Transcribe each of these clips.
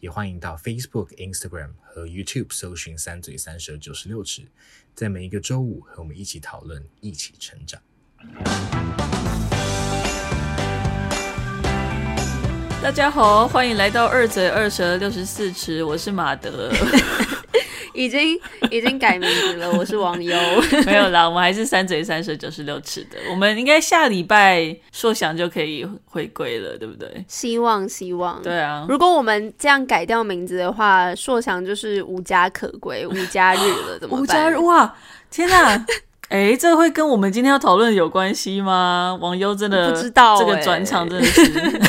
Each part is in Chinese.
也欢迎到 Facebook、Instagram 和 YouTube 搜寻“三嘴三舌九十六尺”，在每一个周五和我们一起讨论，一起成长。大家好，欢迎来到二嘴二舌六十四尺，我是马德。已经 已经改名字了，我是王优。没有啦，我们还是三嘴三舌九十六尺的。我们应该下礼拜硕翔就可以回归了，对不对？希望希望。对啊，如果我们这样改掉名字的话，硕翔就是无家可归，无家日了，怎么办？无家日哇！天哪！哎、欸，这会跟我们今天要讨论有关系吗？王优真的不知道、欸，这个转场真的是。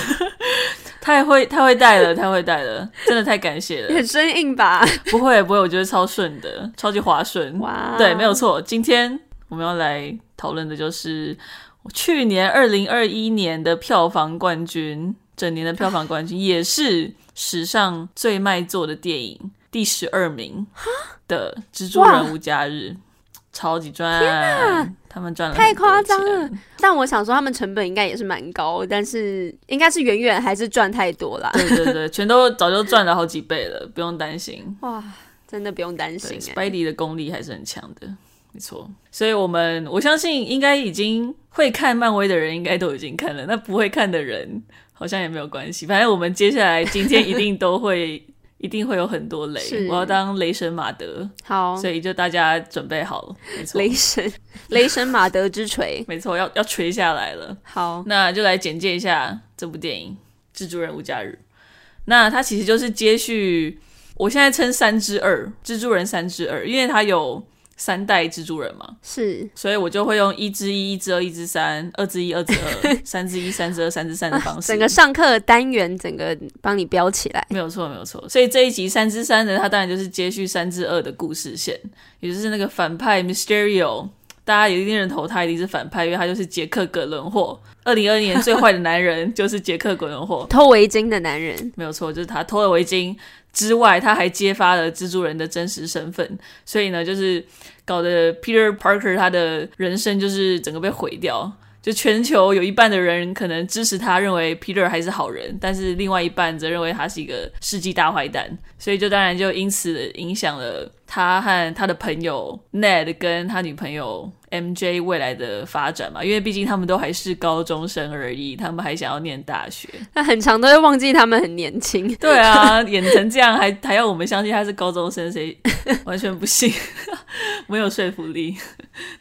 太会太会带了，太会带了，真的太感谢了。很生硬吧？不会不会，我觉得超顺的，超级滑顺。哇，对，没有错。今天我们要来讨论的就是去年二零二一年的票房冠军，整年的票房冠军，也是史上最卖座的电影第十二名的《蜘蛛人：无家日》。超级赚！天啊，他们赚了太夸张了。但我想说，他们成本应该也是蛮高，但是应该是远远还是赚太多啦。对对对，全都早就赚了好几倍了，不用担心。哇，真的不用担心。Spidey 的功力还是很强的，没错。所以我们我相信，应该已经会看漫威的人，应该都已经看了。那不会看的人，好像也没有关系。反正我们接下来今天一定都会。一定会有很多雷，我要当雷神马德，好，所以就大家准备好了，没错，雷神，雷神马德之锤，没错，要要锤下来了。好，那就来简介一下这部电影《蜘蛛人无家日》。那它其实就是接续，我现在称三之二，蜘蛛人三之二，因为它有。三代蜘蛛人嘛，是，所以我就会用一之一、一之二、一之三、二之一、二之二、三之一、三之二、三之三的方式，整个上课的单元整个帮你标起来，没有错，没有错。所以这一集三之三呢，它当然就是接续三之二的故事线，也就是那个反派 Mysterio，大家有一定认同他一定是反派，因为他就是杰克·葛伦霍，二零二二年最坏的男人就是杰克·葛伦霍，偷围巾的男人，没有错，就是他偷了围巾。之外，他还揭发了蜘蛛人的真实身份，所以呢，就是搞得 Peter Parker 他的人生就是整个被毁掉。就全球有一半的人可能支持他，认为 Peter 还是好人，但是另外一半则认为他是一个世纪大坏蛋。所以就当然就因此影响了他和他的朋友 Ned 跟他女朋友。MJ 未来的发展嘛，因为毕竟他们都还是高中生而已，他们还想要念大学。那很长都会忘记他们很年轻。对啊，演成这样还还要我们相信他是高中生，谁 完全不信，没有说服力。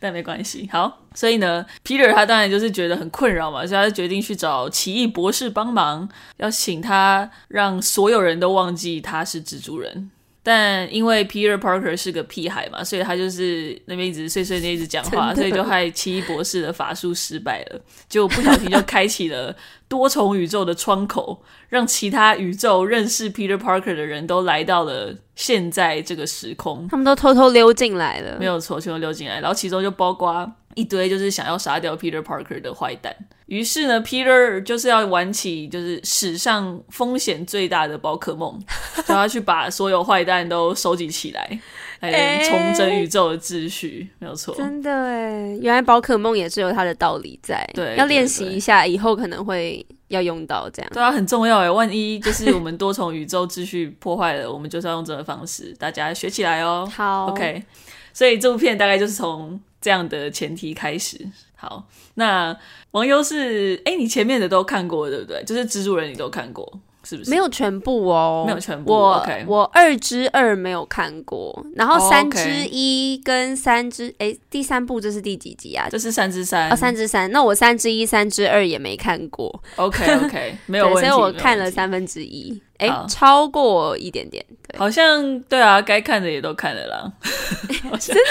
但没关系，好，所以呢，Peter 他当然就是觉得很困扰嘛，所以他就决定去找奇异博士帮忙，要请他让所有人都忘记他是蜘蛛人。但因为 Peter Parker 是个屁孩嘛，所以他就是那边一直碎碎念，一直讲话，所以就害奇异博士的法术失败了，就不小心就开启了多重宇宙的窗口，让其他宇宙认识 Peter Parker 的人都来到了现在这个时空，他们都偷偷溜进来了，没有错，全都溜进来，然后其中就包括一堆就是想要杀掉 Peter Parker 的坏蛋。于是呢，Peter 就是要玩起就是史上风险最大的宝可梦，就要去把所有坏蛋都收集起来，来重整宇宙的秩序，没有错。真的哎，原来宝可梦也是有它的道理在，对，要练习一下，以后可能会要用到这样。对啊，很重要哎，万一就是我们多重宇宙秩序破坏了，我们就是要用这个方式，大家学起来哦。好，OK。所以这部片大概就是从这样的前提开始。好，那王优是哎、欸，你前面的都看过对不对？就是蜘蛛人你都看过是不是？没有全部哦，没有全部。我 okay. 我二之二没有看过，然后三之一跟三之哎、oh. 第三部这是第几集啊？这是三之三哦，三之三。那我三之一、三之二也没看过。OK OK，没有问题。所以我看了三分之一。哎、欸，超过一点点，对，好像对啊，该看的也都看了啦。真的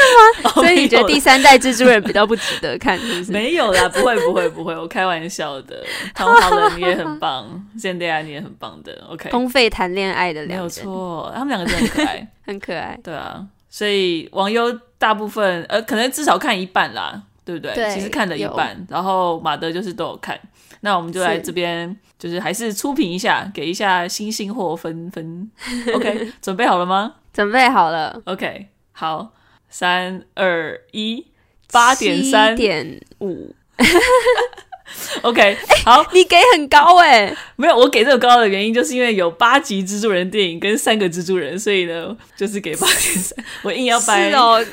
吗？所以你觉得第三代蜘蛛人比较不值得看，是不是？没有啦，不会，不会，不会，我开玩笑的。Tom Holland 也很棒，Zendaya 你也很棒的。OK，公费谈恋爱的两个，没有错，他们两个真的很可爱，很可爱。对啊，所以王优大部分呃，可能至少看一半啦。对不对？对其实看了一半，然后马德就是都有看。那我们就来这边，就是还是初评一下，给一下星星或分分。OK，准备好了吗？准备好了。OK，好，三二一，八点三点五。OK，欸、好，你给很高哎、欸，没有，我给这个高的原因就是因为有八集蜘蛛人电影跟三个蜘蛛人，所以呢，就是给八点三。我硬要掰哦，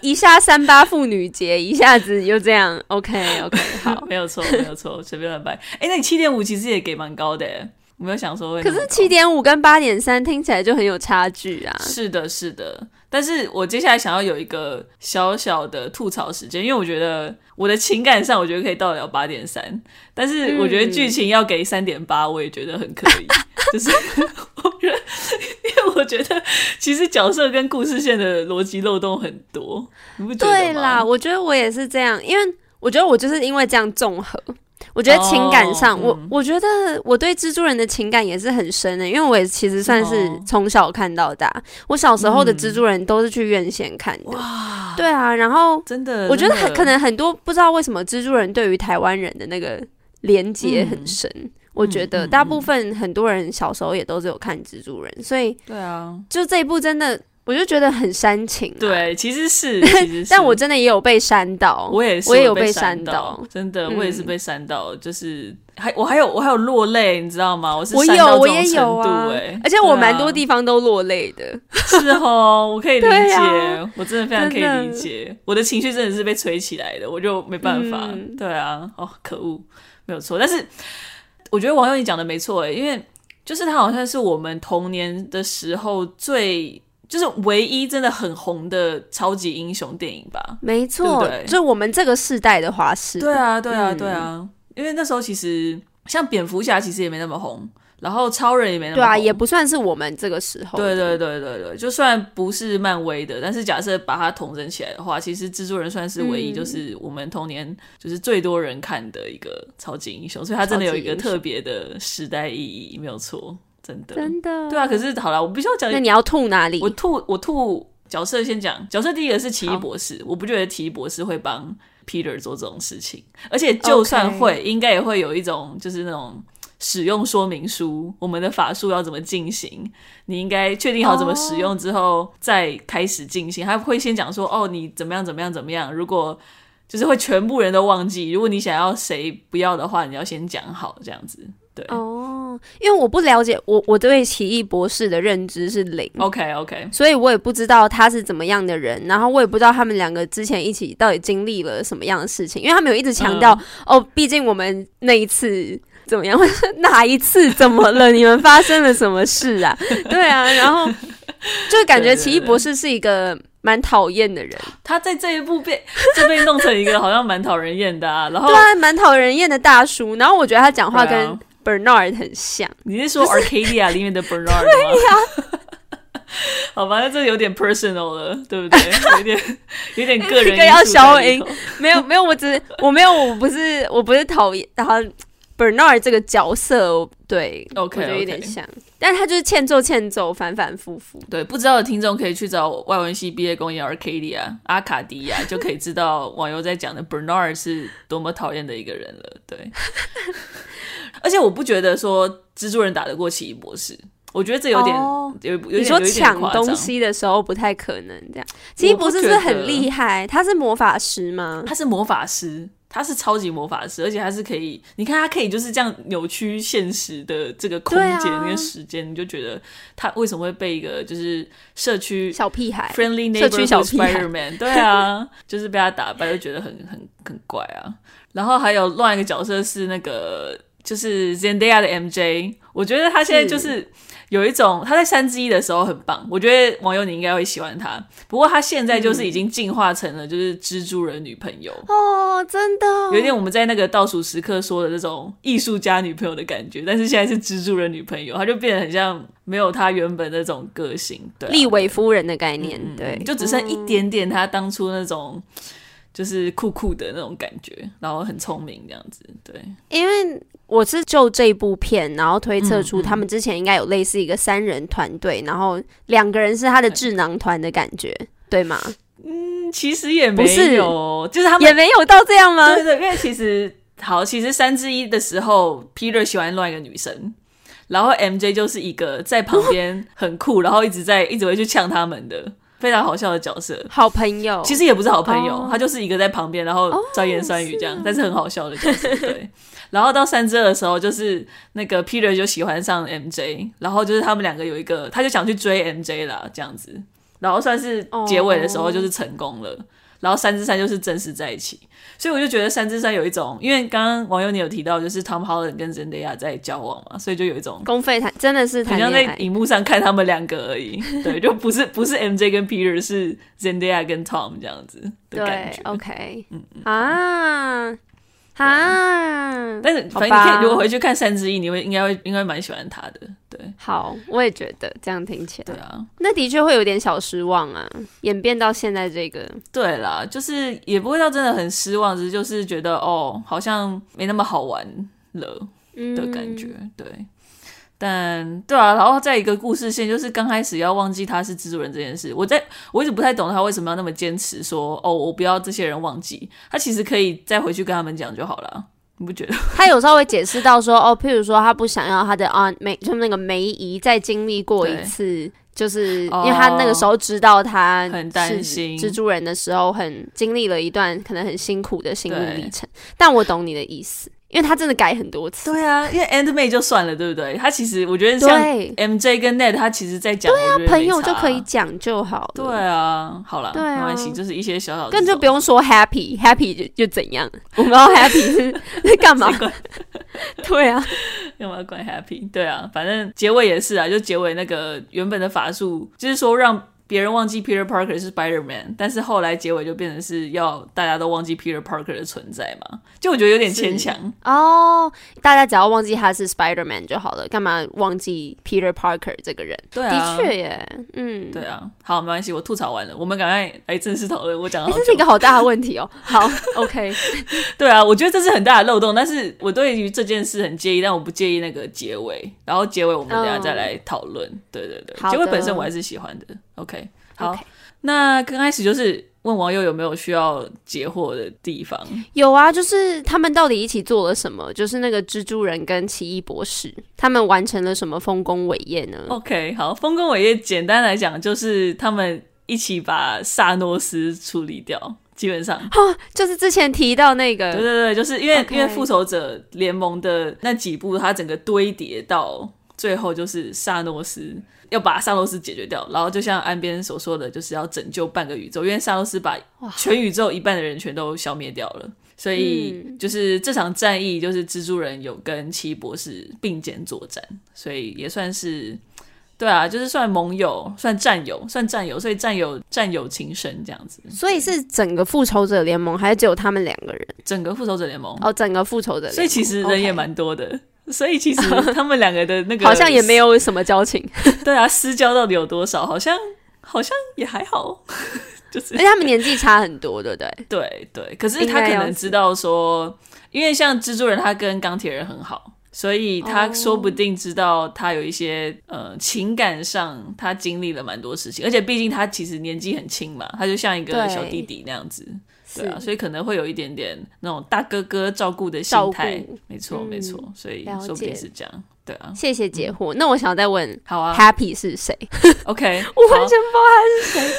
一下三八妇女节，一下子又这样。OK OK，好，没有错，没有错，随便乱掰。哎、欸，那你七点五其实也给蛮高的，我没有想说会。可是七点五跟八点三听起来就很有差距啊。是的，是的。但是我接下来想要有一个小小的吐槽时间，因为我觉得我的情感上，我觉得可以到了八点三，但是我觉得剧情要给三点八，我也觉得很可以。就是我觉得，因为我觉得其实角色跟故事线的逻辑漏洞很多，你不觉得吗？对啦，我觉得我也是这样，因为我觉得我就是因为这样综合。我觉得情感上，oh, 我、嗯、我觉得我对蜘蛛人的情感也是很深的，因为我也其实算是从小看到大。Oh. 我小时候的蜘蛛人都是去院线看的，嗯，对啊。然后真的，我觉得很可能很多不知道为什么蜘蛛人对于台湾人的那个连接很深。嗯、我觉得大部分很多人小时候也都是有看蜘蛛人，所以对啊，就这一部真的。我就觉得很煽情，啊，对，其实是，其实是。但我真的也有被煽到，我也是，我也有被煽到，真的，我也是被煽到，嗯、就是还我还有我还有落泪，你知道吗？我是我有我也有啊，而且我蛮多地方都落泪的，啊、是哦，我可以理解，啊、我真的非常可以理解，我的情绪真的是被吹起来的，我就没办法，嗯、对啊，哦，可恶，没有错，但是我觉得王友你讲的没错，哎，因为就是他好像是我们童年的时候最。就是唯一真的很红的超级英雄电影吧？没错，对对就我们这个世代的华视。对啊，对啊，对啊，因为那时候其实像蝙蝠侠其实也没那么红，然后超人也没那么红。对啊，也不算是我们这个时候。对对对对对，就算不是漫威的，但是假设把它统整起来的话，其实蜘蛛人算是唯一就是我们童年就是最多人看的一个超级英雄，所以它真的有一个特别的时代意义，没有错。真的，真的，对啊。可是好了，我必须要讲。那你要吐哪里？我吐，我吐角色。先讲角色，第一个是奇异博士。我不觉得奇异博士会帮 Peter 做这种事情，而且就算会.应该也会有一种就是那种使用说明书，我们的法术要怎么进行，你应该确定好怎么使用之后再开始进行。Oh. 他会先讲说，哦，你怎么样怎么样怎么样。如果就是会全部人都忘记，如果你想要谁不要的话，你要先讲好这样子。哦，因为我不了解，我我对奇异博士的认知是零。OK OK，所以我也不知道他是怎么样的人，然后我也不知道他们两个之前一起到底经历了什么样的事情，因为他们有一直强调、嗯、哦，毕竟我们那一次怎么样，哪一次怎么了？你们发生了什么事啊？对啊，然后就感觉奇异博士是一个蛮讨厌的人，对对对，他在这一部被就被弄成一个好像蛮讨人厌的啊，然后对啊，蛮讨人厌的大叔，然后我觉得他讲话跟。Bernard 很像，你是说 Arcadia 里面的 Bernard 吗？对呀，好吧，那这有点 personal 了，对不对？有点 有点个人。这个要消音，没有没有，我只是我没有，我不是我不是讨厌，然后 Bernard 这个角色，对，OK，有点像，但他就是欠揍欠揍，反反复复。对，不知道的听众可以去找外文系毕业公演 Arcadia 阿卡迪亚，就可以知道网友在讲的 Bernard 是多么讨厌的一个人了。对。而且我不觉得说蜘蛛人打得过奇异博士，我觉得这有点、oh, 有你说抢东西的时候不太可能这样。奇异博士是很厉害，他是魔法师吗？他是魔法师，他是超级魔法师，而且他是可以，你看他可以就是这样扭曲现实的这个空间跟时间，啊、你就觉得他为什么会被一个就是社区小屁孩 friendly neighborhood Spider-Man 对啊，就是被他打败，就觉得很很很怪啊。然后还有另外一个角色是那个。就是 Zendaya 的 MJ，我觉得他现在就是有一种他在三之一的时候很棒，我觉得网友你应该会喜欢他。不过他现在就是已经进化成了就是蜘蛛人女朋友哦，真的有一点我们在那个倒数时刻说的那种艺术家女朋友的感觉，但是现在是蜘蛛人女朋友，他就变得很像没有他原本那种个性，对，利伟夫人的概念，嗯、对，就只剩一点点他当初那种。就是酷酷的那种感觉，然后很聪明这样子，对。因为我是就这部片，然后推测出他们之前应该有类似一个三人团队，然后两个人是他的智囊团的感觉，对，对吗？嗯，其实也没有，就是他们也没有到这样吗？对对，因为其实好，其实三之一的时候，Peter 喜欢另外一个女生，然后 MJ 就是一个在旁边很酷，然后一直在一直会去呛他们的。非常好笑的角色，好朋友，其实也不是好朋友，oh. 他就是一个在旁边，然后酸言酸语这样，oh, 但是很好笑的角色。对，然后到三之二的时候，就是那个 Peter 就喜欢上 MJ，然后就是他们两个有一个，他就想去追 MJ 啦，这样子，然后算是结尾的时候就是成功了。Oh. 然后三之三就是正式在一起，所以我就觉得三之三有一种，因为刚刚网友你有提到，就是 Tom Holland 跟 Zendaya 在交往嘛，所以就有一种公费谈，真的是好像在荧幕上看他们两个而已，对，就不是不是 MJ 跟 Peter，是 Zendaya 跟 Tom 这样子的感觉。OK，嗯啊。啊！但是反正你可以，如果回去看三之一，你会应该会应该蛮喜欢他的。对，好，我也觉得这样听起来，对啊，那的确会有点小失望啊。演变到现在这个，对啦，就是也不会到真的很失望，只是就是觉得哦，好像没那么好玩了的感觉，嗯、对。但对啊，然后再一个故事线，就是刚开始要忘记他是蜘蛛人这件事，我在我一直不太懂他为什么要那么坚持说哦，我不要这些人忘记，他其实可以再回去跟他们讲就好了，你不觉得？他有时候会解释到说哦，譬如说他不想要他的啊梅，就那个梅姨再经历过一次，就是因为他那个时候知道他很担心蜘蛛人的时候，很经历了一段可能很辛苦的心路历程，但我懂你的意思。因为他真的改很多次，对啊，因为 Aunt May 就算了，对不对？他其实我觉得像 MJ 跟 Ned，他其实在讲，对啊，朋友就可以讲就好。对啊，好了，没关系，就是一些小小的，更就不用说 Happy，Happy 就就怎样？我们要 Happy 是干嘛？对啊，干嘛要管 Happy？对啊，反正结尾也是啊，就结尾那个原本的法术，就是说让。别人忘记 Peter Parker 是 Spider-Man，但是后来结尾就变成是要大家都忘记 Peter Parker 的存在嘛？就我觉得有点牵强哦。大家只要忘记他是 Spider-Man 就好了，干嘛忘记 Peter Parker 这个人？对啊，的确耶，嗯，对啊。好，没关系，我吐槽完了，我们赶快来正式讨论。我讲的这是一个好大的问题哦。好，OK。对啊，我觉得这是很大的漏洞，但是我对于这件事很介意，但我不介意那个结尾。然后结尾我们等下再来讨论。Oh. 对对对，结尾本身我还是喜欢的。OK，好，okay. 那刚开始就是问网友有没有需要解惑的地方。有啊，就是他们到底一起做了什么？就是那个蜘蛛人跟奇异博士，他们完成了什么丰功伟业呢？OK，好，丰功伟业简单来讲就是他们一起把萨诺斯处理掉，基本上，就是之前提到那个，对对对，就是因为、okay. 因为复仇者联盟的那几部，它整个堆叠到最后就是萨诺斯。要把萨洛斯解决掉，然后就像岸边所说的，就是要拯救半个宇宙，因为萨洛斯把全宇宙一半的人全都消灭掉了，所以就是这场战役，就是蜘蛛人有跟奇异博士并肩作战，所以也算是对啊，就是算盟友，算战友，算战友，所以战友战友情深这样子。所以是整个复仇者联盟，还是只有他们两个人？整个复仇者联盟哦，整个复仇者联盟，所以其实人也蛮多的。Okay. 所以其实 他们两个的那个好像也没有什么交情，对啊，私交到底有多少？好像好像也还好，就是而且他们年纪差很多，对不对？对对，可是他可能知道说，因为像蜘蛛人他跟钢铁人很好，所以他说不定知道他有一些呃情感上他经历了蛮多事情，而且毕竟他其实年纪很轻嘛，他就像一个小弟弟那样子。对啊，所以可能会有一点点那种大哥哥照顾的心态，没错没错，所以说不定是这样。对啊，谢谢解惑。那我想要再问，好啊，Happy 是谁？OK，我完全不知道他是谁。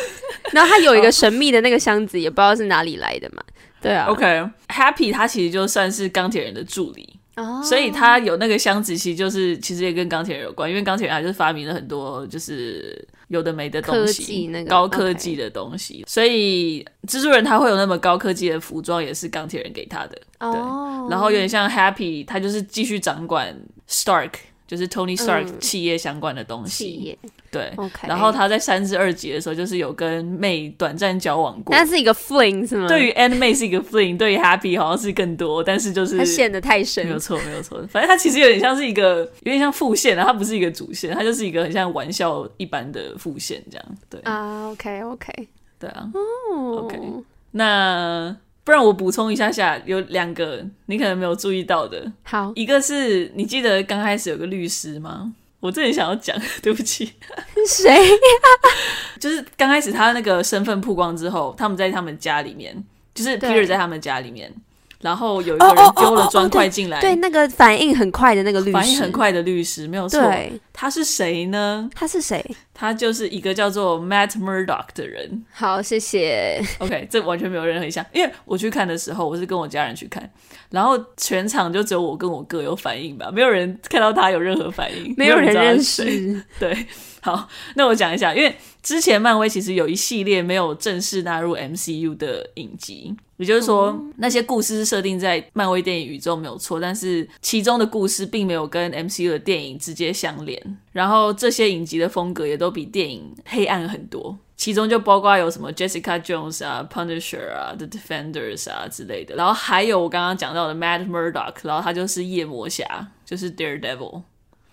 然后他有一个神秘的那个箱子，也不知道是哪里来的嘛。对啊，OK，Happy 他其实就算是钢铁人的助理。所以他有那个箱子，其实就是其实也跟钢铁人有关，因为钢铁人他就是发明了很多就是有的没的东西，那个高科技的东西。所以蜘蛛人他会有那么高科技的服装，也是钢铁人给他的。Oh. 对，然后有点像 Happy，他就是继续掌管 Stark。就是 Tony Stark 企业相关的东西，嗯、对。然后他在三至二集的时候，就是有跟 May 短暂交往过。那是一个 fling 是吗？对于 Aunt May 是一个 fling，对于 Happy 好像是更多，但是就是他陷得太深。没有错，没有错。反正他其实有点像是一个，有点像副线啊，他不是一个主线，他就是一个很像玩笑一般的副线这样。对啊、uh,，OK OK，对啊、oh.，OK。那。不然我补充一下下，有两个你可能没有注意到的。好，一个是你记得刚开始有个律师吗？我这里想要讲，对不起。谁呀？就是刚开始他那个身份曝光之后，他们在他们家里面，就是 Peter 在他们家里面。然后有一个人丢了砖块进来，oh, oh, oh, oh, 对，对那个反应很快的那个律师，反应很快的律师没有错。对，他是谁呢？他是谁？他就是一个叫做 Matt Murdock 的人。好，谢谢。OK，这完全没有任何印象，因为我去看的时候，我是跟我家人去看，然后全场就只有我跟我哥有反应吧，没有人看到他有任何反应，没有人认识。对，好，那我讲一下，因为之前漫威其实有一系列没有正式纳入 MCU 的影集。也就是说，嗯、那些故事是设定在漫威电影宇宙没有错，但是其中的故事并没有跟 MCU 的电影直接相连。然后这些影集的风格也都比电影黑暗很多，其中就包括有什么 Jessica Jones 啊、Punisher 啊、The Defenders 啊之类的。然后还有我刚刚讲到的 Matt Murdock，然后他就是夜魔侠，就是 Daredevil。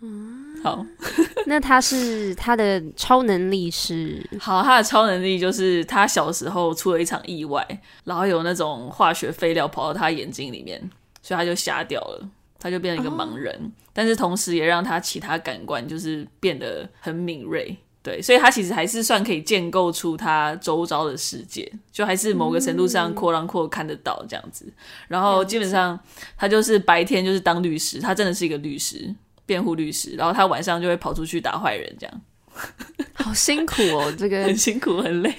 嗯好，那他是他的超能力是？好，他的超能力就是他小时候出了一场意外，然后有那种化学废料跑到他眼睛里面，所以他就瞎掉了，他就变成一个盲人。哦、但是同时也让他其他感官就是变得很敏锐，对，所以他其实还是算可以建构出他周遭的世界，就还是某个程度上扩张扩看得到这样子。然后基本上他就是白天就是当律师，他真的是一个律师。辩护律师，然后他晚上就会跑出去打坏人，这样，好辛苦哦，这个很辛苦很累，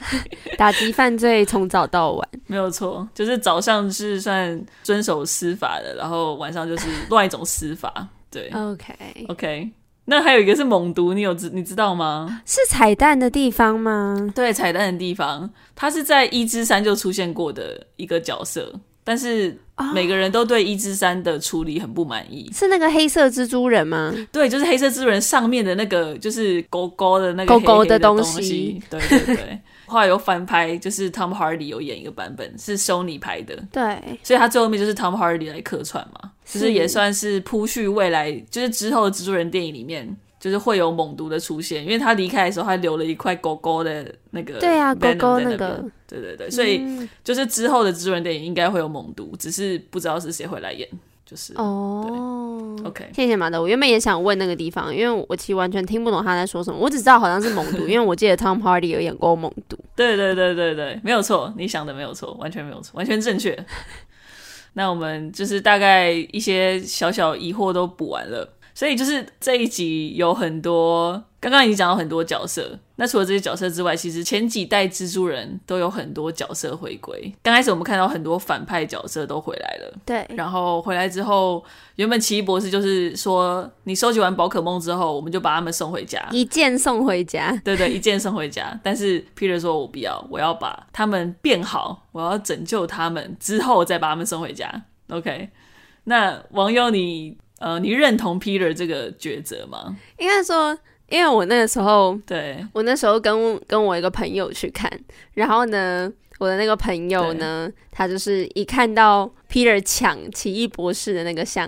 打击犯罪从早到晚，没有错，就是早上是算遵守司法的，然后晚上就是另外一种司法，对，OK OK，那还有一个是猛毒，你有知你知道吗？是彩蛋的地方吗？对，彩蛋的地方，他是在一之三就出现过的一个角色。但是每个人都对一之三的处理很不满意。是那个黑色蜘蛛人吗？对，就是黑色蜘蛛人上面的那个，就是勾勾的那个黑黑的东西。勾勾的东西。对对对。后来有翻拍，就是 Tom Hardy 有演一个版本，是 Sony 拍的。对。所以他最后面就是 Tom Hardy 来客串嘛，其实也算是铺叙未来，就是之后的蜘蛛人电影里面。就是会有猛毒的出现，因为他离开的时候，他留了一块狗狗的那个，对啊，狗狗那个，对对对，所以就是之后的蜘蛛人电影应该会有猛毒，只是不知道是谁会来演，就是哦，OK，谢谢马德，我原本也想问那个地方，因为我其实完全听不懂他在说什么，我只知道好像是猛毒，因为我记得 Tom Hardy 有演过猛毒，对对对对对，没有错，你想的没有错，完全没有错，完全正确。那我们就是大概一些小小疑惑都补完了。所以就是这一集有很多，刚刚已经讲到很多角色。那除了这些角色之外，其实前几代蜘蛛人都有很多角色回归。刚开始我们看到很多反派角色都回来了，对。然后回来之后，原本奇异博士就是说，你收集完宝可梦之后，我们就把他们送回家，一键送回家。对对，一键送回家。但是 Peter 说，我不要，我要把他们变好，我要拯救他们之后再把他们送回家。OK，那网友你。呃，你认同 Peter 这个抉择吗？应该说，因为我那个时候，对，我那时候跟跟我一个朋友去看，然后呢，我的那个朋友呢，他就是一看到 Peter 抢奇异博士的那个箱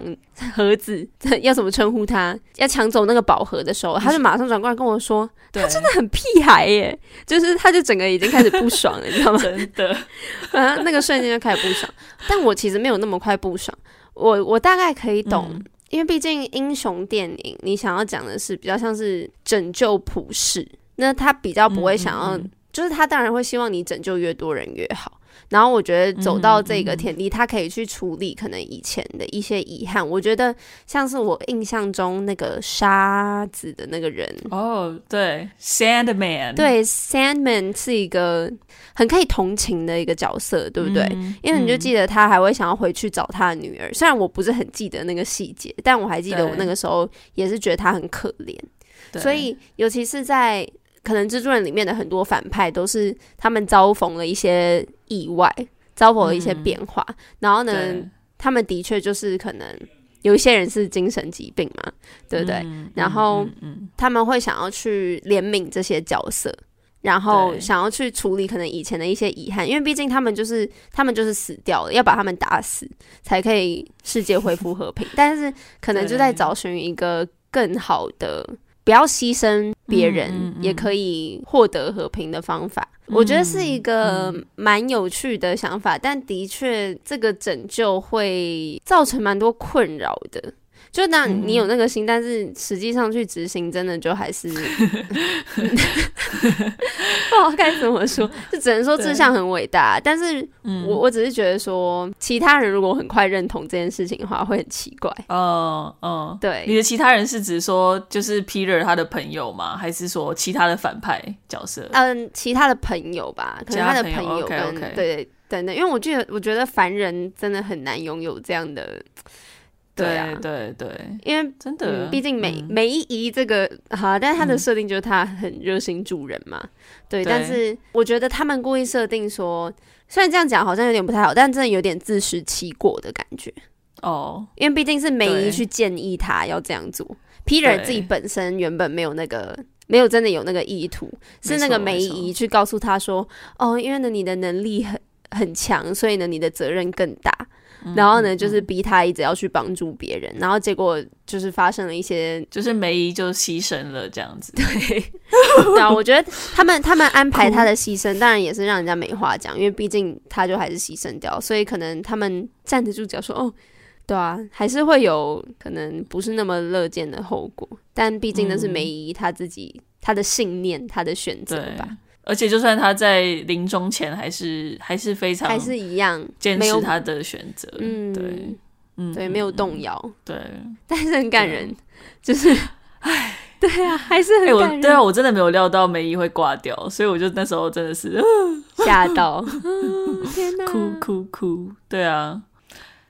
盒子，要怎么称呼他？要抢走那个宝盒的时候，他就马上转过来跟我说，他真的很屁孩耶，就是他就整个已经开始不爽了，你知道吗？真的，反 正那个瞬间就开始不爽，但我其实没有那么快不爽，我我大概可以懂。嗯因为毕竟英雄电影，你想要讲的是比较像是拯救普世，那他比较不会想要，嗯嗯嗯，就是他当然会希望你拯救越多人越好。然后我觉得走到这个田地，他可以去处理可能以前的一些遗憾。我觉得像是我印象中那个沙子的那个人哦，对，Sandman，对，Sandman 是一个很可以同情的一个角色，对不对？嗯、因为你就记得他还会想要回去找他的女儿，虽然我不是很记得那个细节，但我还记得我那个时候也是觉得他很可怜。所以尤其是在。可能蜘蛛人里面的很多反派都是他们遭逢了一些意外，遭逢了一些变化，嗯、然后呢，他们的确就是可能有一些人是精神疾病嘛，对不对？嗯、然后他们会想要去怜悯这些角色，然后想要去处理可能以前的一些遗憾，因为毕竟他们就是他们就是死掉了，要把他们打死才可以世界恢复和平，但是可能就在找寻一个更好的。不要牺牲别人，也可以获得和平的方法，我觉得是一个蛮有趣的想法。但的确，这个拯救会造成蛮多困扰的。就那你有那个心，嗯、但是实际上去执行，真的就还是 不知道该怎么说，就只能说志向很伟大。但是我我只是觉得说，其他人如果很快认同这件事情的话，会很奇怪。哦哦，对，你的其他人是指说就是 Peter 他的朋友吗？还是说其他的反派角色？嗯，其他的朋友吧，可能他的朋友跟.对等等，因为我觉得我觉得凡人真的很难拥有这样的。对啊，对对，因为真的，毕竟梅梅姨这个好，但是他的设定就是他很热心助人嘛。对，但是我觉得他们故意设定说，虽然这样讲好像有点不太好，但真的有点自食其果的感觉。哦。因为毕竟是梅姨去建议他要这样做，Peter 自己本身原本没有那个，没有真的有那个意图，是那个梅姨去告诉他说，哦，因为呢你的能力很很强，所以呢你的责任更大。然后呢，就是逼他一直要去帮助别人，然后结果就是发生了一些，就是梅姨就牺牲了这样子。对，对啊，我觉得他们他们安排他的牺牲，当然也是让人家没话讲，因为毕竟他就还是牺牲掉，所以可能他们站得住脚说哦，对啊，还是会有可能不是那么乐见的后果，但毕竟那是梅姨她自己他的信念，她的选择吧。而且，就算他在临终前，还是还是非常还是一样坚持他的选择。嗯，对，嗯，对，没有动摇。对，但是很感人，就是，唉，对啊，还是很感人。对啊，我真的没有料到梅姨会挂掉，所以我就那时候真的是 吓到，天哪，哭哭哭。对啊，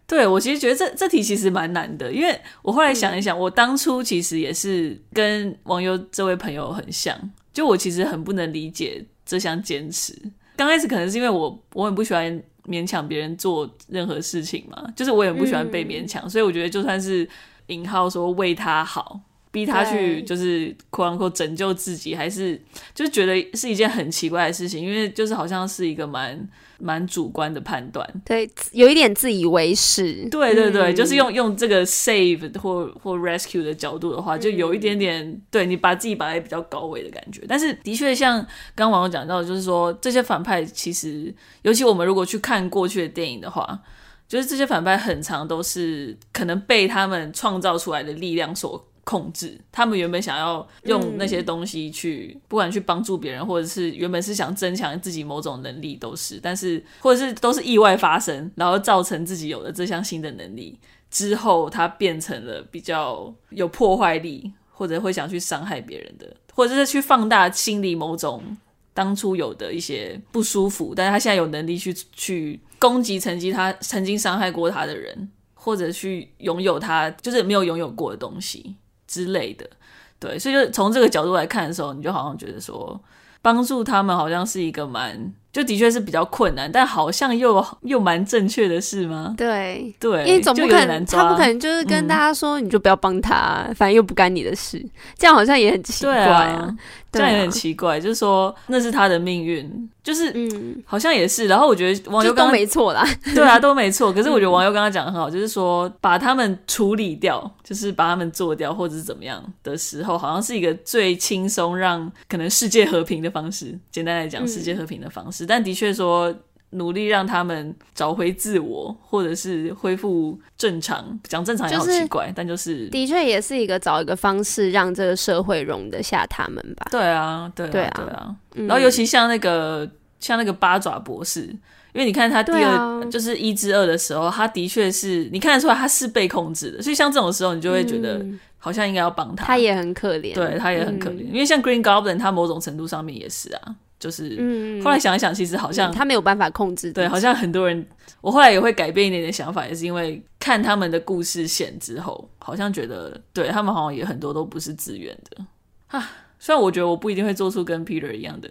对我其实觉得这这题其实蛮难的，因为我后来想一想，我当初其实也是跟网友这位朋友很像。就我其实很不能理解这项坚持。刚开始可能是因为我我很不喜欢勉强别人做任何事情嘛，就是我也不喜欢被勉强，嗯、所以我觉得就算是引号说为他好，逼他去就是哭完哭拯救自己，还是就是觉得是一件很奇怪的事情，因为就是好像是一个蛮。蛮主观的判断，对，有一点自以为是。对对对，嗯、就是用用这个 save 或或 rescue 的角度的话，就有一点点、嗯、对你把自己摆在比较高位的感觉。但是的确，像刚刚网友讲到，就是说这些反派其实，尤其我们如果去看过去的电影的话，就是这些反派很长都是可能被他们创造出来的力量所。控制他们原本想要用那些东西去，嗯、不管去帮助别人，或者是原本是想增强自己某种能力，都是，但是或者是都是意外发生，然后造成自己有了这项新的能力之后，他变成了比较有破坏力，或者会想去伤害别人的，或者是去放大心里某种当初有的一些不舒服，但是他现在有能力去去攻击曾经他曾经伤害过他的人，或者去拥有他就是没有拥有过的东西。之类的，对，所以就从这个角度来看的时候，你就好像觉得说，帮助他们好像是一个蛮。就的确是比较困难，但好像又又蛮正确的事吗？对对，因为总不可能，他不可能就是跟大家说，你就不要帮他，嗯、反正又不干你的事，这样好像也很奇怪啊，这样有点奇怪，就是说那是他的命运，就是嗯，好像也是。然后我觉得网友刚没错啦，对啊，都没错。可是我觉得网友刚刚讲的很好，就是说把他们处理掉，就是把他们做掉，或者是怎么样的时候，好像是一个最轻松让可能世界和平的方式。简单来讲，世界和平的方式。嗯但的确说，努力让他们找回自我，或者是恢复正常。讲正常也好奇怪，就是、但就是的确也是一个找一个方式，让这个社会容得下他们吧。对啊，对啊，对啊。对啊嗯、然后尤其像那个像那个八爪博士，因为你看他第二、啊、就是一之二的时候，他的确是你看得出来他是被控制的，所以像这种时候，你就会觉得好像应该要帮他。他也很可怜，对他也很可怜，嗯、因为像 Green Goblin，他某种程度上面也是啊。就是，后来想一想，其实好像、嗯、他没有办法控制。对，好像很多人，我后来也会改变一点点想法，也是因为看他们的故事线之后，好像觉得，对他们好像也很多都不是自愿的 啊。虽然我觉得我不一定会做出跟 Peter 一样的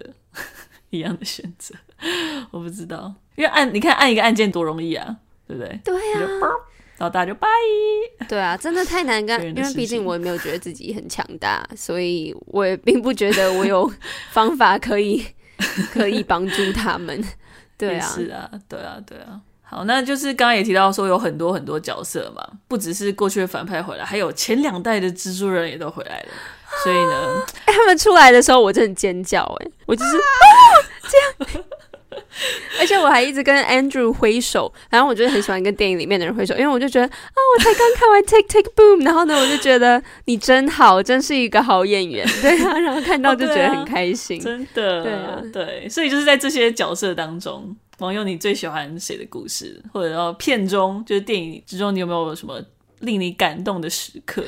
一样的选择，我不知道，因为按你看按一个按键多容易啊，对不对？对呀、啊，然后大家就拜。对啊，真的太难干，因为毕竟我也没有觉得自己很强大，所以我也并不觉得我有方法可以。可以帮助他们，对啊，是啊，对啊，对啊。好，那就是刚刚也提到说有很多很多角色嘛，不只是过去的反派回来，还有前两代的蜘蛛人也都回来了。所以呢，欸、他们出来的时候，我真的尖叫，哎，我就是、啊、这样。而且我还一直跟 Andrew 挥手，然后我就很喜欢跟电影里面的人挥手，因为我就觉得啊，我才刚看完 Take Take Boom，然后呢，我就觉得你真好，真是一个好演员，对啊，然后看到就觉得很开心，哦啊、真的，对啊，对，所以就是在这些角色当中，网友你最喜欢谁的故事，或者说片中就是电影之中，你有没有什么令你感动的时刻？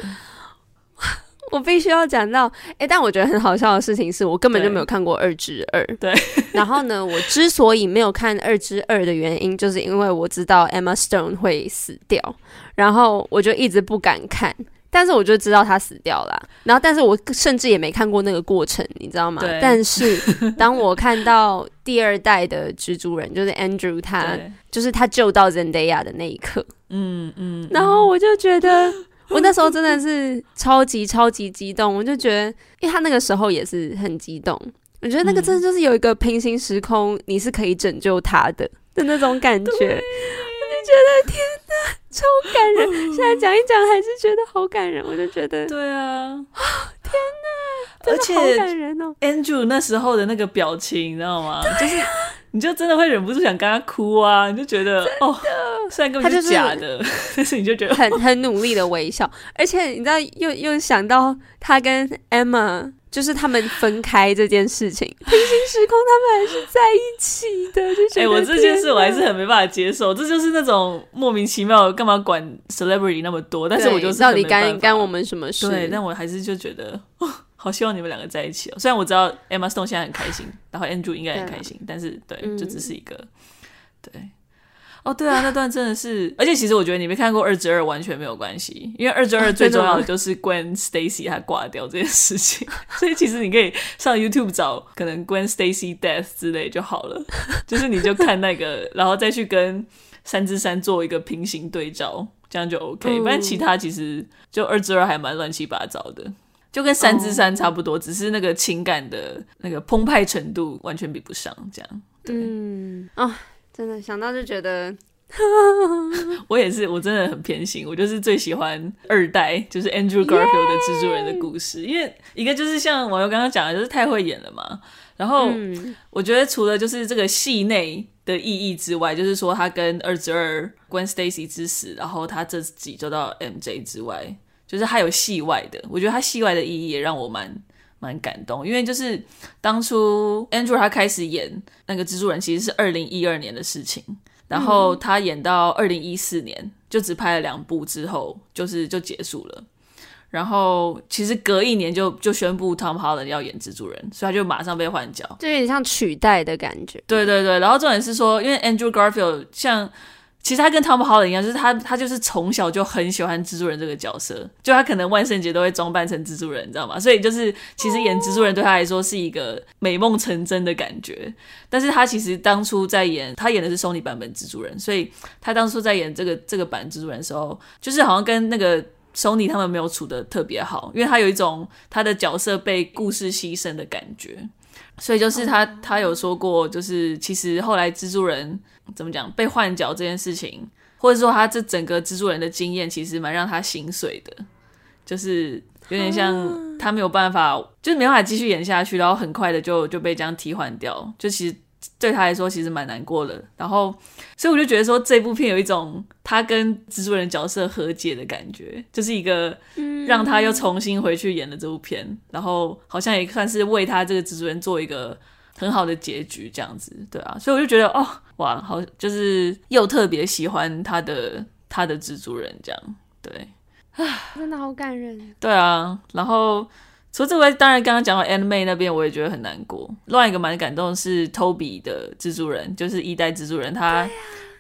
我必须要讲到，哎、欸，但我觉得很好笑的事情是我根本就没有看过二之二。对。然后呢，我之所以没有看二之二的原因，就是因为我知道 Emma Stone 会死掉，然后我就一直不敢看。但是我就知道他死掉了，然后但是我甚至也没看过那个过程，你知道吗？对。但是当我看到第二代的蜘蛛人，就是 Andrew 他，就是他救到 Zendaya 的那一刻，嗯嗯，然后我就觉得。我那时候真的是超级超级激动，我就觉得，因为他那个时候也是很激动，我觉得那个真的就是有一个平行时空，你是可以拯救他的的那种感觉，我就觉得天哪，超感人！现在讲一讲还是觉得好感人，我就觉得，对啊，天哪，真的好感人哦！Andrew 那时候的那个表情，你知道吗？就是。你就真的会忍不住想跟他哭啊！你就觉得哦，虽然根本是假的，但是你就觉得很很努力的微笑，而且你知道，又又想到他跟 Emma，就是他们分开这件事情，平行时空他们还是在一起的，就觉得哎、欸，我这件事我还是很没办法接受，这就是那种莫名其妙干嘛管 celebrity 那么多，但是我就是到底干干我们什么事？对，但我还是就觉得。好希望你们两个在一起哦！虽然我知道 Emma Stone 现在很开心，然后 Andrew 应该很开心，但是对，就只是一个对。哦，对啊，那段真的是，而且其实我觉得你没看过二之二完全没有关系，因为二之二最重要的就是 Gwen Stacy 她挂掉这件事情，所以其实你可以上 YouTube 找可能 Gwen Stacy Death 之类就好了，就是你就看那个，然后再去跟三之三做一个平行对照，这样就 OK。反正其他其实就二之二还蛮乱七八糟的。就跟三之三差不多，oh. 只是那个情感的那个澎湃程度完全比不上，这样。对。嗯啊、哦，真的想到就觉得，我也是，我真的很偏心，我就是最喜欢二代，就是 Andrew Garfield 的蜘蛛人的故事，因为一个就是像网友刚刚讲的，就是太会演了嘛。然后我觉得除了就是这个戏内的意义之外，就是说他跟二之二 Gwen Stacy 之死，然后他这集就到 MJ 之外。就是还有戏外的，我觉得他戏外的意义也让我蛮蛮感动，因为就是当初 Andrew 他开始演那个蜘蛛人，其实是二零一二年的事情，然后他演到二零一四年就只拍了两部之后，就是就结束了。然后其实隔一年就就宣布 Tom Holland 要演蜘蛛人，所以他就马上被换角，就有点像取代的感觉。对对对，然后重点是说，因为 Andrew Garfield 像。其实他跟 Tom Holland 一样，就是他他就是从小就很喜欢蜘蛛人这个角色，就他可能万圣节都会装扮成蜘蛛人，你知道吗？所以就是其实演蜘蛛人对他来说是一个美梦成真的感觉。但是他其实当初在演，他演的是 Sony 版本蜘蛛人，所以他当初在演这个这个版蜘蛛人的时候，就是好像跟那个 Sony 他们没有处得特别好，因为他有一种他的角色被故事牺牲的感觉。所以就是他他有说过，就是其实后来蜘蛛人。怎么讲？被换角这件事情，或者说他这整个蜘蛛人的经验，其实蛮让他心碎的，就是有点像他没有办法，就是没办法继续演下去，然后很快的就就被这样替换掉，就其实对他来说其实蛮难过的。然后，所以我就觉得说这部片有一种他跟蜘蛛人角色和解的感觉，就是一个让他又重新回去演了这部片，然后好像也算是为他这个蜘蛛人做一个。很好的结局，这样子，对啊，所以我就觉得，哦，哇，好，就是又特别喜欢他的他的蜘蛛人，这样，对，啊，真的好感人，对啊，然后除了这位，当然刚刚讲到 Aunt May 那边，我也觉得很难过。另外一个蛮感动是 Toby 的蜘蛛人，就是一代蜘蛛人，他、啊、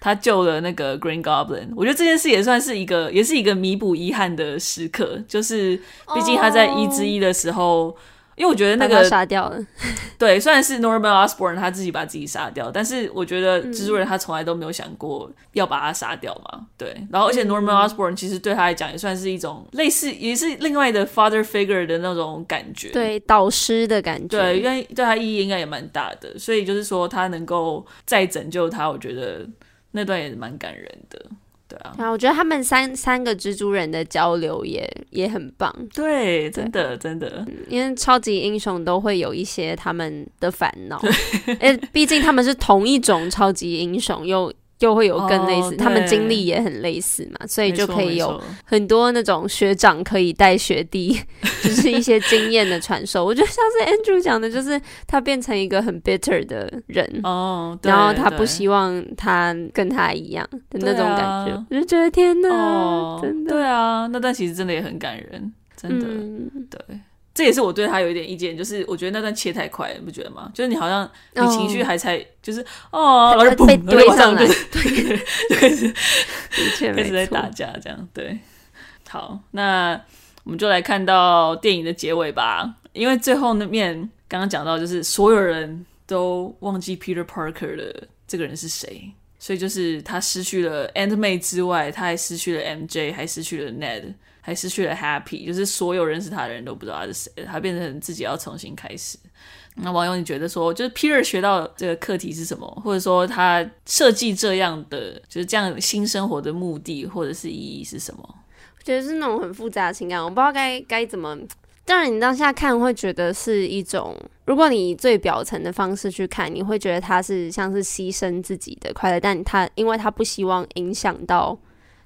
他救了那个 Green Goblin，我觉得这件事也算是一个，也是一个弥补遗憾的时刻，就是毕竟他在一之一的时候。Oh. 因为我觉得那个杀掉了，对，虽然是 Norman Osborn 他自己把自己杀掉，但是我觉得蜘蛛人他从来都没有想过要把他杀掉嘛，对。然后而且 Norman Osborn 其实对他来讲也算是一种类似，也是另外的 father figure 的那种感觉，对，导师的感觉，对，因为对他意义应该也蛮大的，所以就是说他能够再拯救他，我觉得那段也是蛮感人的，对啊，啊，我觉得他们三三个蜘蛛人的交流也也很棒，对，真的真的，因为超级英雄都会有一些他们的烦恼，哎，毕竟他们是同一种超级英雄，又。就会有更类似，哦、他们经历也很类似嘛，所以就可以有很多那种学长可以带学弟，就是一些经验的传授。我觉得像是 Andrew 讲的，就是他变成一个很 bitter 的人哦，然后他不希望他跟他一样的那种感觉，我就觉得天哪，哦、真的，对啊，那段其实真的也很感人，真的，嗯、对。这也是我对他有一点意见，就是我觉得那段切太快，你不觉得吗？就是你好像你情绪还才、oh. 就是哦，然后就被堆上来，对，开始开始在打架，这样对。好，那我们就来看到电影的结尾吧。因为最后那面刚刚讲到，就是所有人都忘记 Peter Parker 的这个人是谁，所以就是他失去了 Aunt May 之外，他还失去了 MJ，还失去了 Ned。还失去了 Happy，就是所有认识他的人都不知道他是谁，他变成自己要重新开始。那网友你觉得说，就是 Peter 学到这个课题是什么？或者说他设计这样的，就是这样新生活的目的或者是意义是什么？我觉得是那种很复杂的情感，我不知道该该怎么。当然，你当下看会觉得是一种，如果你以最表层的方式去看，你会觉得他是像是牺牲自己的快乐，但他因为他不希望影响到。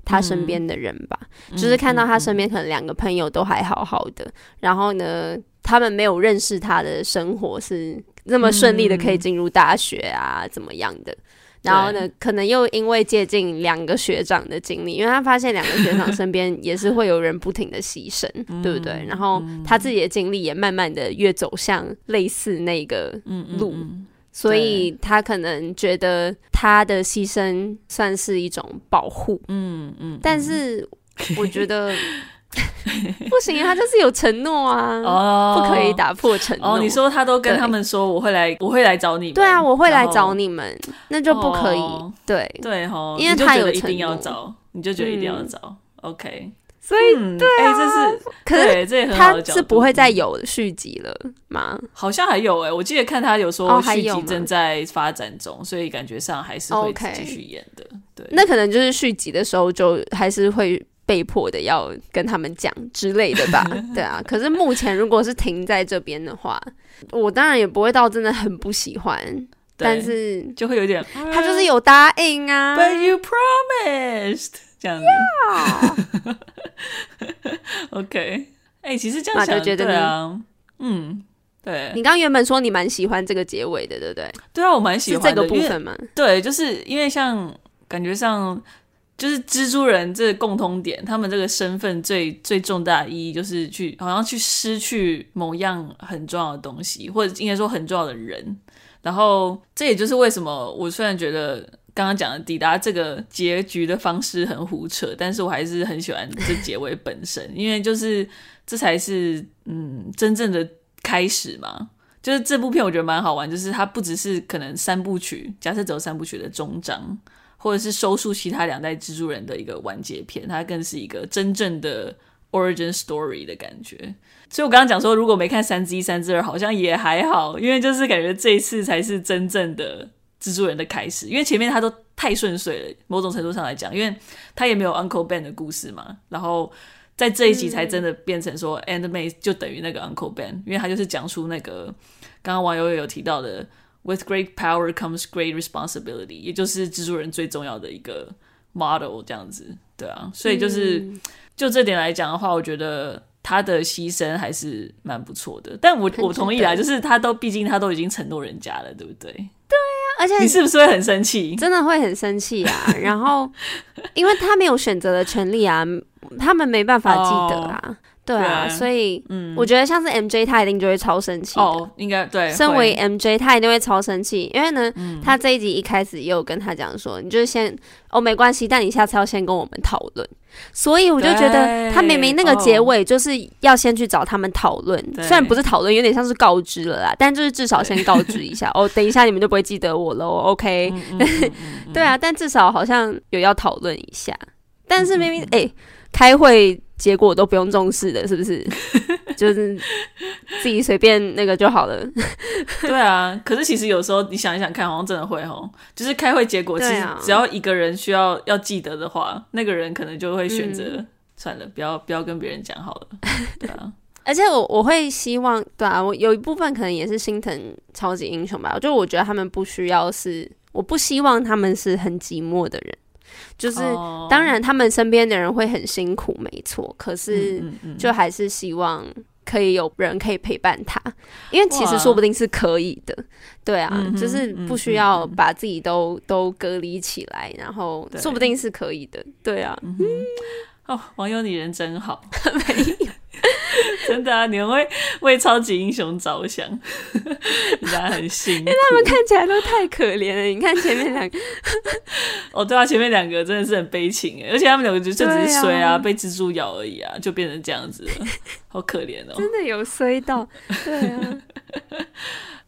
他身边的人吧，嗯、就是看到他身边可能两个朋友都还好好的，然后呢，他们没有认识他的生活是那么顺利的，可以进入大学啊，嗯、怎么样的？然后呢，可能又因为接近两个学长的经历，因为他发现两个学长身边也是会有人不停的牺牲，嗯、对不对？然后他自己的经历也慢慢的越走向类似那个路。嗯嗯嗯所以他可能觉得他的牺牲算是一种保护，嗯嗯，但是我觉得 不行，他就是有承诺啊，哦，不可以打破承诺。哦，你说他都跟他们说我会来，我会来找你们，对啊，我会来找你们，那就不可以，对对哈，因为他有一定要找，你就觉得一定要找，OK。所以，对啊，这是 可是他是不会再有续集了吗？好像还有哎，我记得看他有说续集正在发展中，所以感觉上还是会继续演的。对，那可能就是续集的时候就还是会被迫的要跟他们讲之类的吧。对啊，可是目前如果是停在这边的话，我当然也不会到真的很不喜欢，但是就会有点，他就是有答应啊，But you promised。这样子，OK，哎、欸，其实这样想就觉得对啊，嗯，对。你刚刚原本说你蛮喜欢这个结尾的，对不对？对啊，我蛮喜欢这个部分嘛。对，就是因为像感觉上，就是蜘蛛人这个共通点，他们这个身份最最重大的意义，就是去好像去失去某样很重要的东西，或者应该说很重要的人。然后这也就是为什么我虽然觉得。刚刚讲的抵达这个结局的方式很胡扯，但是我还是很喜欢这结尾本身，因为就是这才是嗯真正的开始嘛。就是这部片我觉得蛮好玩，就是它不只是可能三部曲，假设只有三部曲的终章，或者是收束其他两代蜘蛛人的一个完结篇，它更是一个真正的 origin story 的感觉。所以我刚刚讲说，如果没看三之一、三之二，好像也还好，因为就是感觉这一次才是真正的。蜘蛛人的开始，因为前面他都太顺遂了，某种程度上来讲，因为他也没有 Uncle Ben 的故事嘛，然后在这一集才真的变成说 Aunt May 就等于那个 Uncle Ben，因为他就是讲出那个刚刚网友也有提到的 With great power comes great responsibility，也就是蜘蛛人最重要的一个 model 这样子，对啊，所以就是、嗯、就这点来讲的话，我觉得他的牺牲还是蛮不错的，但我我同意啦，就是他都毕竟他都已经承诺人家了，对不对？而且你是不是会很生气？真的会很生气啊！然后，因为他没有选择的权利啊，他们没办法记得啊。Oh. 对啊，所以，嗯，我觉得像是 MJ，他一定就会超生气哦，应该对。身为 MJ，他一定会超生气，因为呢，嗯、他这一集一开始也有跟他讲说，你就先哦，没关系，但你下次要先跟我们讨论。所以我就觉得，他明明那个结尾就是要先去找他们讨论，虽然不是讨论，有点像是告知了啦，但就是至少先告知一下。哦，等一下你们就不会记得我了，OK？对啊，但至少好像有要讨论一下，但是明明哎。开会结果都不用重视的，是不是？就是自己随便那个就好了。对啊，可是其实有时候你想一想看，好像真的会哦，就是开会结果，其实只要一个人需要要记得的话，那个人可能就会选择、嗯、算了，不要不要跟别人讲好了。对啊，而且我我会希望，对啊，我有一部分可能也是心疼超级英雄吧，就我觉得他们不需要是，我不希望他们是很寂寞的人。就是，当然，他们身边的人会很辛苦，没错。可是，就还是希望可以有人可以陪伴他，因为其实说不定是可以的。对啊，就是不需要把自己都都隔离起来，然后说不定是可以的。对啊，哦，网友你人真好。没有。真的啊，你会为超级英雄着想，人家很幸福，因为他们看起来都太可怜了。你看前面两个，哦，对啊，前面两个真的是很悲情哎，而且他们两个就就只是衰啊，啊。被蜘蛛咬而已啊，就变成这样子了，好可怜哦，真的有衰到，对啊。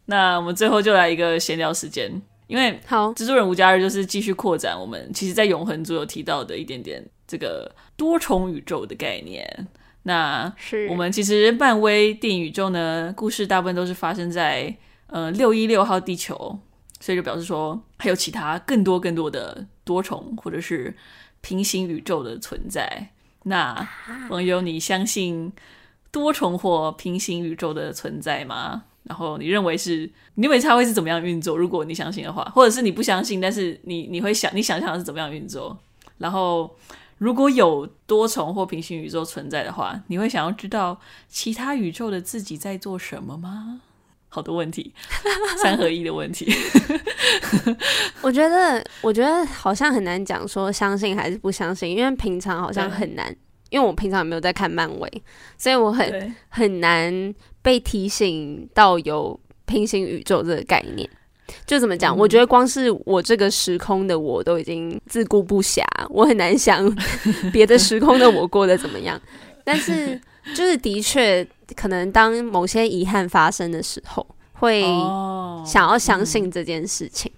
那我们最后就来一个闲聊时间，因为好，蜘蛛人无家日就是继续扩展我们其实在永恒族有提到的一点点这个多重宇宙的概念。那是我们其实漫威电影宇宙呢，故事大部分都是发生在呃六一六号地球，所以就表示说还有其他更多更多的多重或者是平行宇宙的存在。那网友，你相信多重或平行宇宙的存在吗？然后你认为是，你认为它会是怎么样运作？如果你相信的话，或者是你不相信，但是你你会想，你想象是怎么样运作？然后。如果有多重或平行宇宙存在的话，你会想要知道其他宇宙的自己在做什么吗？好多问题，三合一的问题。我觉得，我觉得好像很难讲说相信还是不相信，因为平常好像很难，因为我平常也没有在看漫威，所以我很很难被提醒到有平行宇宙这个概念。就怎么讲？我觉得光是我这个时空的我都已经自顾不暇，我很难想 别的时空的我过得怎么样。但是，就是的确，可能当某些遗憾发生的时候，会想要相信这件事情，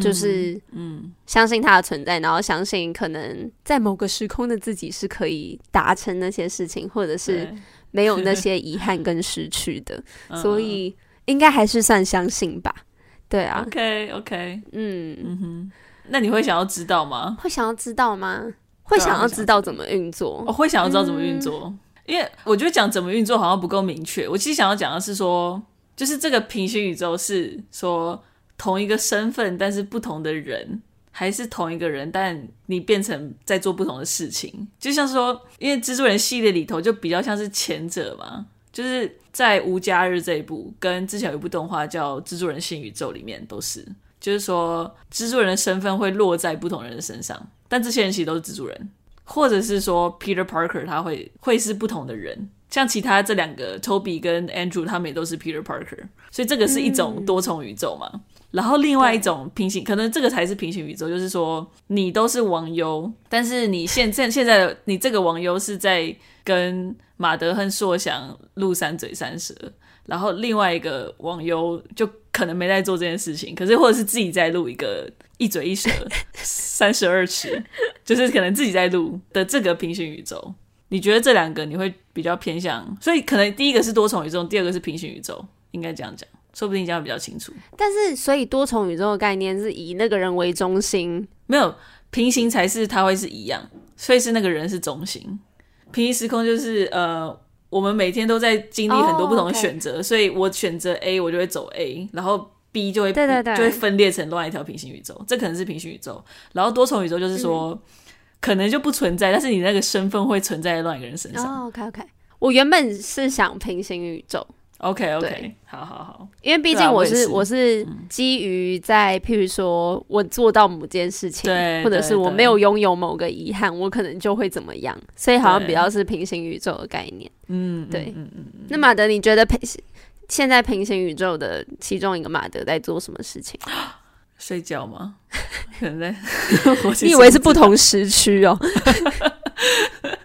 就是嗯，相信它的存在，然后相信可能在某个时空的自己是可以达成那些事情，或者是没有那 些遗憾跟失去的，所以应该还是算相信吧。对啊，OK OK，嗯嗯哼，那你会想要知道吗？会想要知道吗？会想要知道怎么运作？我会想要知道怎么运作，嗯、因为我觉得讲怎么运作好像不够明确。我其实想要讲的是说，就是这个平行宇宙是说同一个身份，但是不同的人，还是同一个人，但你变成在做不同的事情。就像是说，因为蜘蛛人系列里头就比较像是前者嘛。就是在无家日这一部，跟之前有一部动画叫《蜘蛛人新宇宙》里面都是，就是说蜘蛛人的身份会落在不同人的身上，但这些人其实都是蜘蛛人，或者是说 Peter Parker 他会会是不同的人，像其他这两个 Toby 跟 Andrew 他们也都是 Peter Parker，所以这个是一种多重宇宙嘛。嗯、然后另外一种平行，可能这个才是平行宇宙，就是说你都是王优，但是你现在现在的你这个王优是在跟马德亨硕想录三嘴三舌，然后另外一个网友就可能没在做这件事情，可是或者是自己在录一个一嘴一舌三十二尺，就是可能自己在录的这个平行宇宙。你觉得这两个你会比较偏向？所以可能第一个是多重宇宙，第二个是平行宇宙，应该这样讲，说不定这样比较清楚。但是，所以多重宇宙的概念是以那个人为中心，没有平行才是它会是一样，所以是那个人是中心。平行时空就是呃，我们每天都在经历很多不同的选择，oh. 所以我选择 A，我就会走 A，然后 B 就会对对对就会分裂成另外一条平行宇宙，这可能是平行宇宙。然后多重宇宙就是说，嗯、可能就不存在，但是你那个身份会存在在另外一个人身上。Oh, OK OK，我原本是想平行宇宙。OK OK，好好好，因为毕竟我是，啊，我是，基于在譬如说我做到某件事情，对，或者是我没有拥有某个遗憾，我可能就会怎么样，所以好像比较是平行宇宙的概念。嗯，对，嗯嗯嗯。那马德，你觉得平现在平行宇宙的其中一个马德在做什么事情？睡觉吗？可能在。你以为是不同时区哦？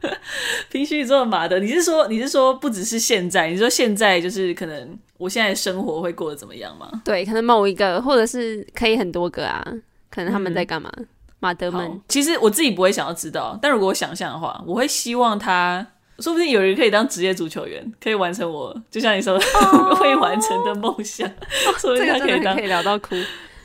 平行宇宙的马德，你是说你是说不只是现在？你说现在就是可能我现在生活会过得怎么样吗？对，可能某一个，或者是可以很多个啊。可能他们在干嘛？马、嗯、德们，其实我自己不会想要知道，但如果我想象的话，我会希望他说不定有人可以当职业足球员，可以完成我就像你说的 会完成的梦想。说不定他可以当，可以聊到哭。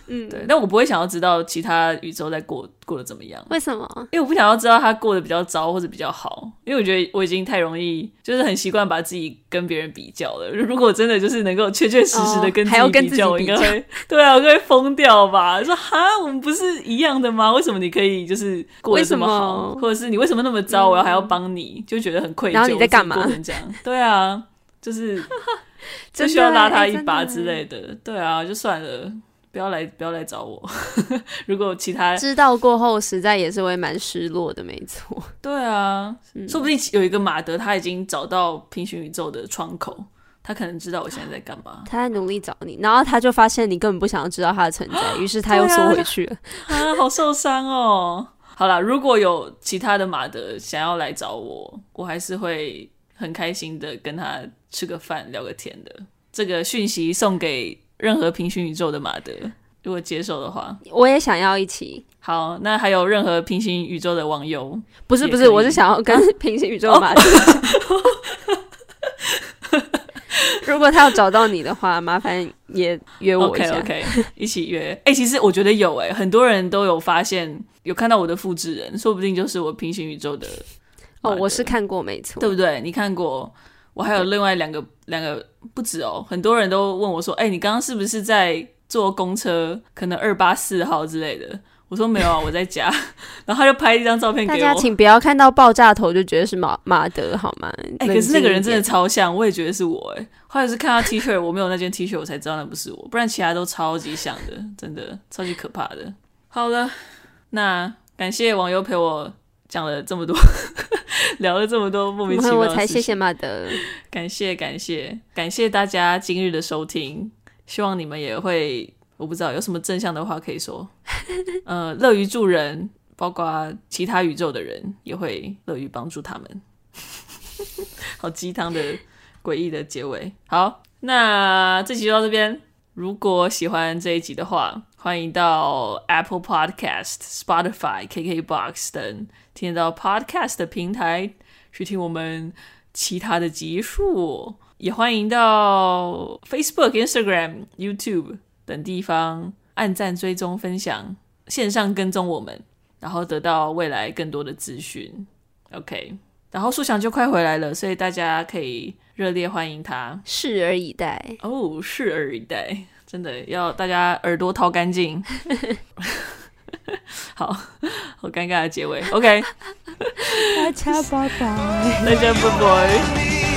嗯，对，但我不会想要知道其他宇宙在过过得怎么样。为什么？因为我不想要知道他过得比较糟或者比较好，因为我觉得我已经太容易，就是很习惯把自己跟别人比较了。如果真的就是能够确确实实的跟自己比较，我应该会，对啊，我会疯掉吧？说哈，我们不是一样的吗？为什么你可以就是过得这么好，或者是你为什么那么糟？我要还要帮你，就觉得很愧疚。然后你在干嘛？这样，对啊，就是 就需要拉他一把之类的。的对啊，就算了。不要来，不要来找我。如果其他知道过后，实在也是会蛮失落的，没错。对啊，嗯、说不定有一个马德，他已经找到平行宇宙的窗口，他可能知道我现在在干嘛。他在努力找你，然后他就发现你根本不想要知道他的存在，于是他又缩回去了。啊，啊，好受伤哦。好啦，如果有其他的马德想要来找我，我还是会很开心的跟他吃个饭、聊个天的。这个讯息送给。任何平行宇宙的马德，如果接受的话，我也想要一起。好，那还有任何平行宇宙的网友，不是不是，我是想要跟平行宇宙的马德。如果他要找到你的话，麻烦也约我一下，OK，, 一起约。哎、欸，其实我觉得有哎、欸，很多人都有发现，有看到我的复制人，说不定就是我平行宇宙的。哦，我是看过，没错，对不对？你看过。我还有另外两个两个不止哦，很多人都问我说：“哎、欸，你刚刚是不是在坐公车？可能二八四号之类的？”我说：“没有啊，我在家。”然后他就拍一张照片给我。大家请不要看到爆炸头就觉得是马马德好吗？哎、欸，可是那个人真的超像，我也觉得是我哎。后来是看到 T 恤，我没有那件 T 恤，我才知道那不是我，不然其他都超级像的，真的超级可怕的。好了，那感谢网友陪我讲了这么多。聊了这么多莫名其妙我才谢谢马德，感谢感谢感谢大家今日的收听，希望你们也会，我不知道有什么正向的话可以说，呃，乐于助人，包括其他宇宙的人也会乐于帮助他们，好鸡汤的诡异的结尾。好，那这集就到这边。如果喜欢这一集的话，欢迎到 Apple Podcast、Spotify、KKBox 等听到 Podcast 的平台去听我们其他的集数。也欢迎到 Facebook、Instagram、YouTube 等地方按赞、追踪、分享、线上跟踪我们，然后得到未来更多的资讯。OK，然后树翔就快回来了，所以大家可以。热烈欢迎他，拭而以待哦，拭而以待，真的要大家耳朵掏干净。好好尴尬的结尾，OK，大家拜拜，大家拜拜。